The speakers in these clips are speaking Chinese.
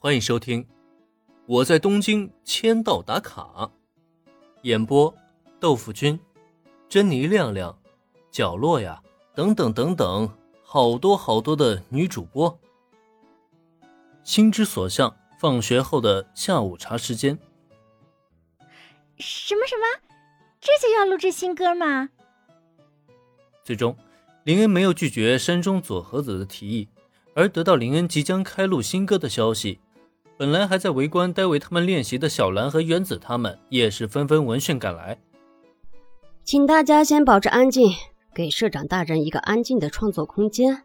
欢迎收听《我在东京签到打卡》，演播：豆腐君、珍妮亮亮、角落呀，等等等等，好多好多的女主播。心之所向，放学后的下午茶时间。什么什么？这就要录制新歌吗？最终，林恩没有拒绝山中佐和子的提议，而得到林恩即将开录新歌的消息。本来还在围观待为他们练习的小兰和原子，他们也是纷纷闻讯赶来。请大家先保持安静，给社长大人一个安静的创作空间。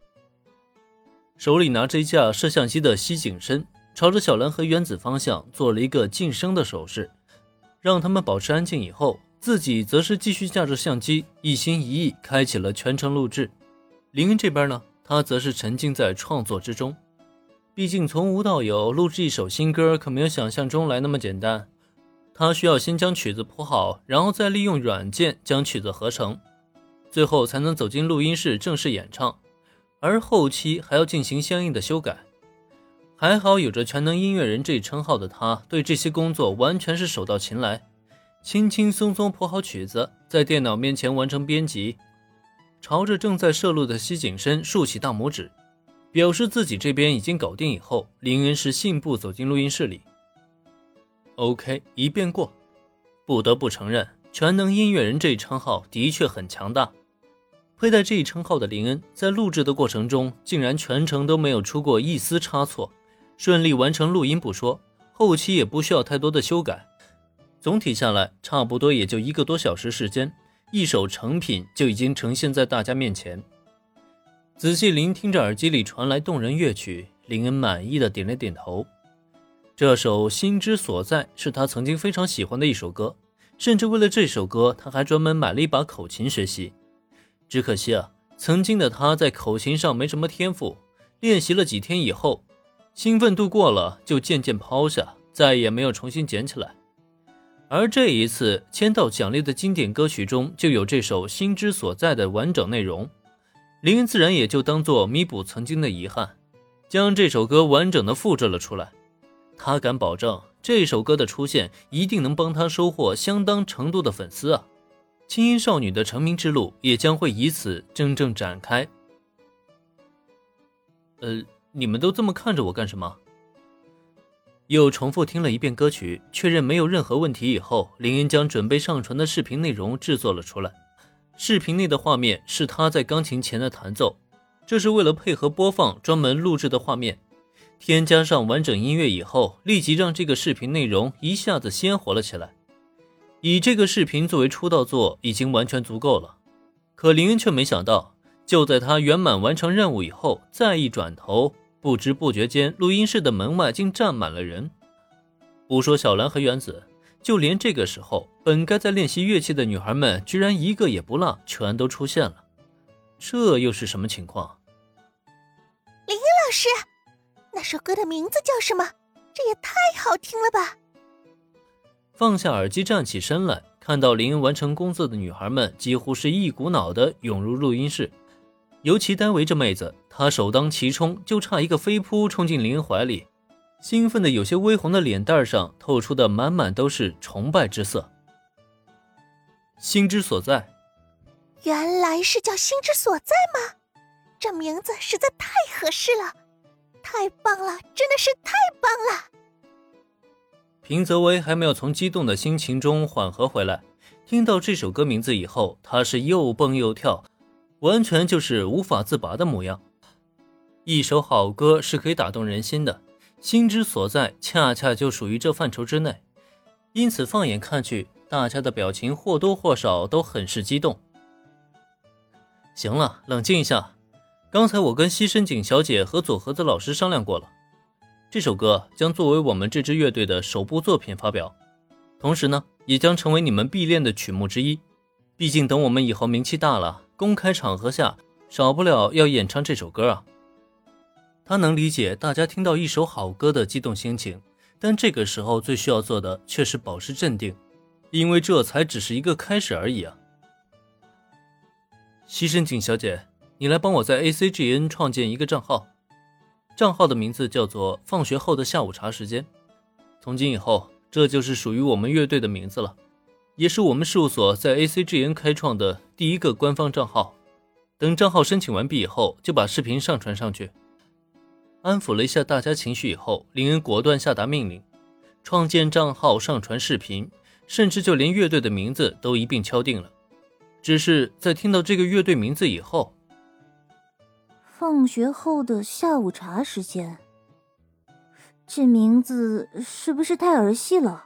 手里拿着一架摄像机的西景深，朝着小兰和原子方向做了一个噤声的手势，让他们保持安静。以后自己则是继续架着相机，一心一意开启了全程录制。林恩这边呢，他则是沉浸在创作之中。毕竟从无到有录制一首新歌，可没有想象中来那么简单。他需要先将曲子谱好，然后再利用软件将曲子合成，最后才能走进录音室正式演唱。而后期还要进行相应的修改。还好有着全能音乐人这一称号的他，对这些工作完全是手到擒来，轻轻松松谱好曲子，在电脑面前完成编辑，朝着正在摄录的西景深竖起大拇指。表示自己这边已经搞定以后，林恩是信步走进录音室里。OK，一遍过。不得不承认，全能音乐人这一称号的确很强大。佩戴这一称号的林恩，在录制的过程中，竟然全程都没有出过一丝差错，顺利完成录音不说，后期也不需要太多的修改。总体下来，差不多也就一个多小时时间，一首成品就已经呈现在大家面前。仔细聆听着耳机里传来动人乐曲，林恩满意的点了点头。这首《心之所在》是他曾经非常喜欢的一首歌，甚至为了这首歌，他还专门买了一把口琴学习。只可惜啊，曾经的他在口琴上没什么天赋，练习了几天以后，兴奋度过了就渐渐抛下，再也没有重新捡起来。而这一次签到奖励的经典歌曲中，就有这首《心之所在》的完整内容。林恩自然也就当做弥补曾经的遗憾，将这首歌完整的复制了出来。他敢保证，这首歌的出现一定能帮他收获相当程度的粉丝啊！轻音少女的成名之路也将会以此真正展开。呃，你们都这么看着我干什么？又重复听了一遍歌曲，确认没有任何问题以后，林恩将准备上传的视频内容制作了出来。视频内的画面是他在钢琴前的弹奏，这是为了配合播放专门录制的画面。添加上完整音乐以后，立即让这个视频内容一下子鲜活了起来。以这个视频作为出道作已经完全足够了。可林恩却没想到，就在他圆满完成任务以后，再一转头，不知不觉间，录音室的门外竟站满了人。不说小兰和原子。就连这个时候，本该在练习乐器的女孩们，居然一个也不落，全都出现了。这又是什么情况？林恩老师，那首歌的名字叫什么？这也太好听了吧！放下耳机，站起身来，看到林恩完成工作的女孩们，几乎是一股脑的涌入录音室。尤其单围着妹子，她首当其冲，就差一个飞扑冲进林恩怀里。兴奋的有些微红的脸蛋上透出的满满都是崇拜之色。心之所在，原来是叫心之所在吗？这名字实在太合适了，太棒了，真的是太棒了！平泽唯还没有从激动的心情中缓和回来，听到这首歌名字以后，他是又蹦又跳，完全就是无法自拔的模样。一首好歌是可以打动人心的。心之所在，恰恰就属于这范畴之内，因此放眼看去，大家的表情或多或少都很是激动。行了，冷静一下。刚才我跟西深井小姐和佐和子老师商量过了，这首歌将作为我们这支乐队的首部作品发表，同时呢，也将成为你们必练的曲目之一。毕竟等我们以后名气大了，公开场合下少不了要演唱这首歌啊。他能理解大家听到一首好歌的激动心情，但这个时候最需要做的却是保持镇定，因为这才只是一个开始而已啊！西深井小姐，你来帮我在 ACGN 创建一个账号。账号的名字叫做“放学后的下午茶时间”。从今以后，这就是属于我们乐队的名字了，也是我们事务所在 ACGN 开创的第一个官方账号。等账号申请完毕以后，就把视频上传上去。安抚了一下大家情绪以后，林恩果断下达命令：创建账号、上传视频，甚至就连乐队的名字都一并敲定了。只是在听到这个乐队名字以后，放学后的下午茶时间，这名字是不是太儿戏了？